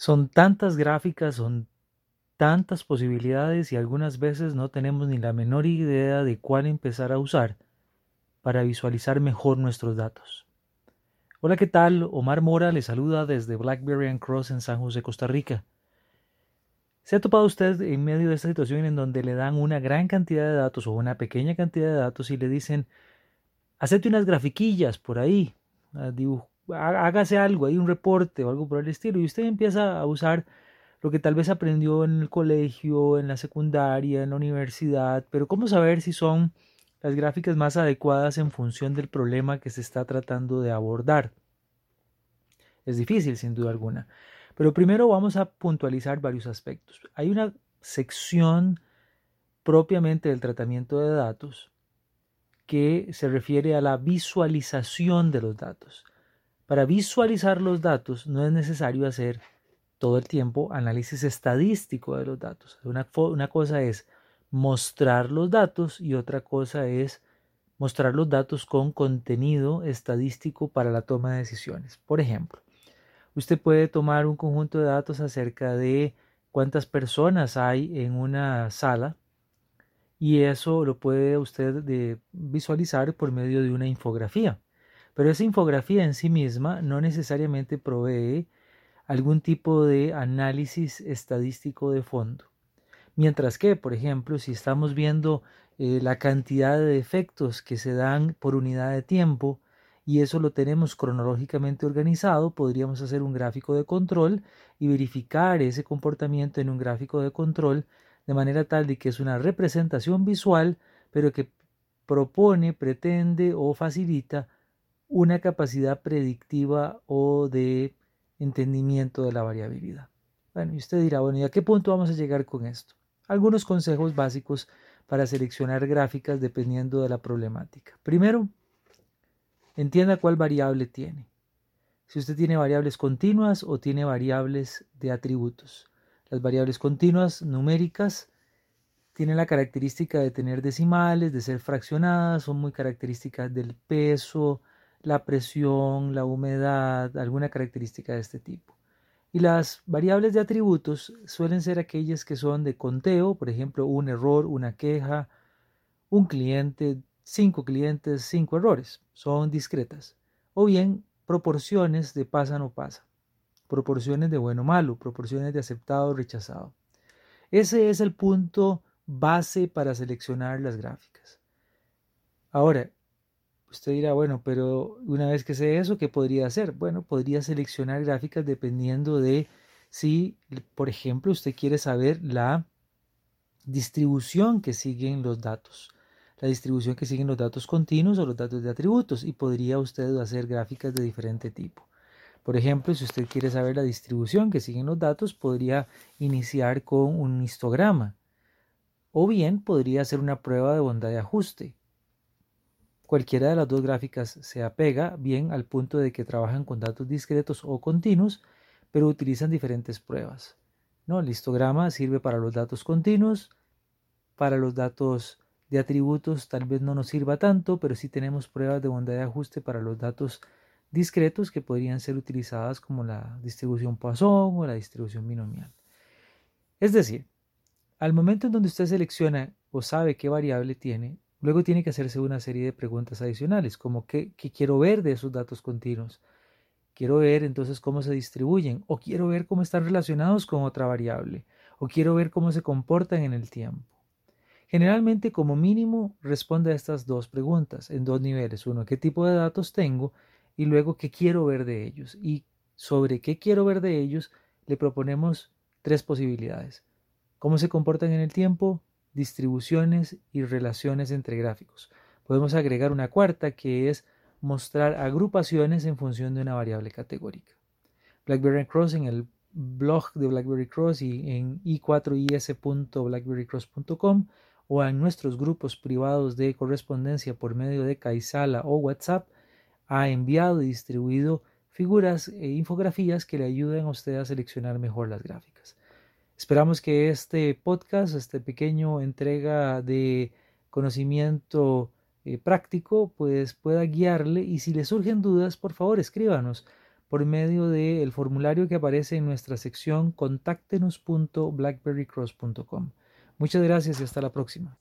Son tantas gráficas, son tantas posibilidades y algunas veces no tenemos ni la menor idea de cuál empezar a usar para visualizar mejor nuestros datos. Hola, ¿qué tal? Omar Mora le saluda desde Blackberry and Cross en San José, Costa Rica. ¿Se ha topado usted en medio de esta situación en donde le dan una gran cantidad de datos o una pequeña cantidad de datos y le dicen, hacete unas grafiquillas por ahí, hágase algo, hay un reporte o algo por el estilo, y usted empieza a usar lo que tal vez aprendió en el colegio, en la secundaria, en la universidad, pero ¿cómo saber si son las gráficas más adecuadas en función del problema que se está tratando de abordar? Es difícil, sin duda alguna. Pero primero vamos a puntualizar varios aspectos. Hay una sección propiamente del tratamiento de datos que se refiere a la visualización de los datos. Para visualizar los datos no es necesario hacer todo el tiempo análisis estadístico de los datos. Una, cosa es mostrar los datos y otra cosa es mostrar los datos con contenido estadístico para la toma de decisiones. Por ejemplo, usted puede tomar un conjunto de datos acerca de cuántas personas hay en una sala y eso lo puede usted de visualizar por medio de una infografía. Pero esa infografía en sí misma no necesariamente provee algún tipo de análisis estadístico de fondo. Mientras que, por ejemplo, si estamos viendo eh, la cantidad de defectos que se dan por unidad de tiempo y eso lo tenemos cronológicamente organizado, podríamos hacer un gráfico de control y verificar ese comportamiento en un gráfico de control de manera tal de que es una representación visual, pero que propone, pretende o facilita una capacidad predictiva o de entendimiento de la variabilidad. Bueno, y usted dirá, bueno, ¿y a qué punto vamos a llegar con esto? Algunos consejos básicos para seleccionar gráficas dependiendo de la problemática. Primero, entienda cuál variable tiene. Si usted tiene variables continuas o tiene variables de atributos. Las variables continuas numéricas tienen la característica de tener decimales, de ser fraccionadas, son muy características del peso, la presión, la humedad, alguna característica de este tipo. Y las variables de atributos suelen ser aquellas que son de conteo, por ejemplo, un error, una queja, un cliente, cinco clientes, cinco errores, son discretas. O bien proporciones de pasa no pasa, proporciones de bueno o malo, proporciones de aceptado o rechazado. Ese es el punto base para seleccionar las gráficas. Ahora, Usted dirá, bueno, pero una vez que sé eso, ¿qué podría hacer? Bueno, podría seleccionar gráficas dependiendo de si, por ejemplo, usted quiere saber la distribución que siguen los datos, la distribución que siguen los datos continuos o los datos de atributos y podría usted hacer gráficas de diferente tipo. Por ejemplo, si usted quiere saber la distribución que siguen los datos, podría iniciar con un histograma o bien podría hacer una prueba de bondad de ajuste Cualquiera de las dos gráficas se apega bien al punto de que trabajan con datos discretos o continuos, pero utilizan diferentes pruebas. ¿no? El histograma sirve para los datos continuos, para los datos de atributos tal vez no nos sirva tanto, pero sí tenemos pruebas de bondad de ajuste para los datos discretos que podrían ser utilizadas como la distribución Poisson o la distribución binomial. Es decir, al momento en donde usted selecciona o sabe qué variable tiene, Luego tiene que hacerse una serie de preguntas adicionales, como ¿qué, quiero ver de esos datos continuos? Quiero ver entonces cómo se distribuyen, o quiero ver cómo están relacionados con otra variable, o quiero ver cómo se comportan en el tiempo. Generalmente, como mínimo, responde a estas dos preguntas en dos niveles. Uno, ¿qué tipo de datos tengo? Y luego, ¿qué quiero ver de ellos? Y sobre qué quiero ver de ellos, le proponemos tres posibilidades. ¿Cómo se comportan en el tiempo? Distribuciones y relaciones entre gráficos. Podemos agregar una cuarta que es mostrar agrupaciones en función de una variable categórica. BlackBerry Cross en el blog de BlackBerry Cross y en i4is.blackberrycross.com o en nuestros grupos privados de correspondencia por medio de Kaisala o WhatsApp ha enviado y distribuido figuras e infografías que le ayuden a usted a seleccionar mejor las gráficas. Esperamos que este podcast, este pequeño entrega de conocimiento eh, práctico, pues pueda guiarle y si le surgen dudas, por favor escríbanos por medio del formulario que aparece en nuestra sección contáctenos.blackberrycross.com. Muchas gracias y hasta la próxima.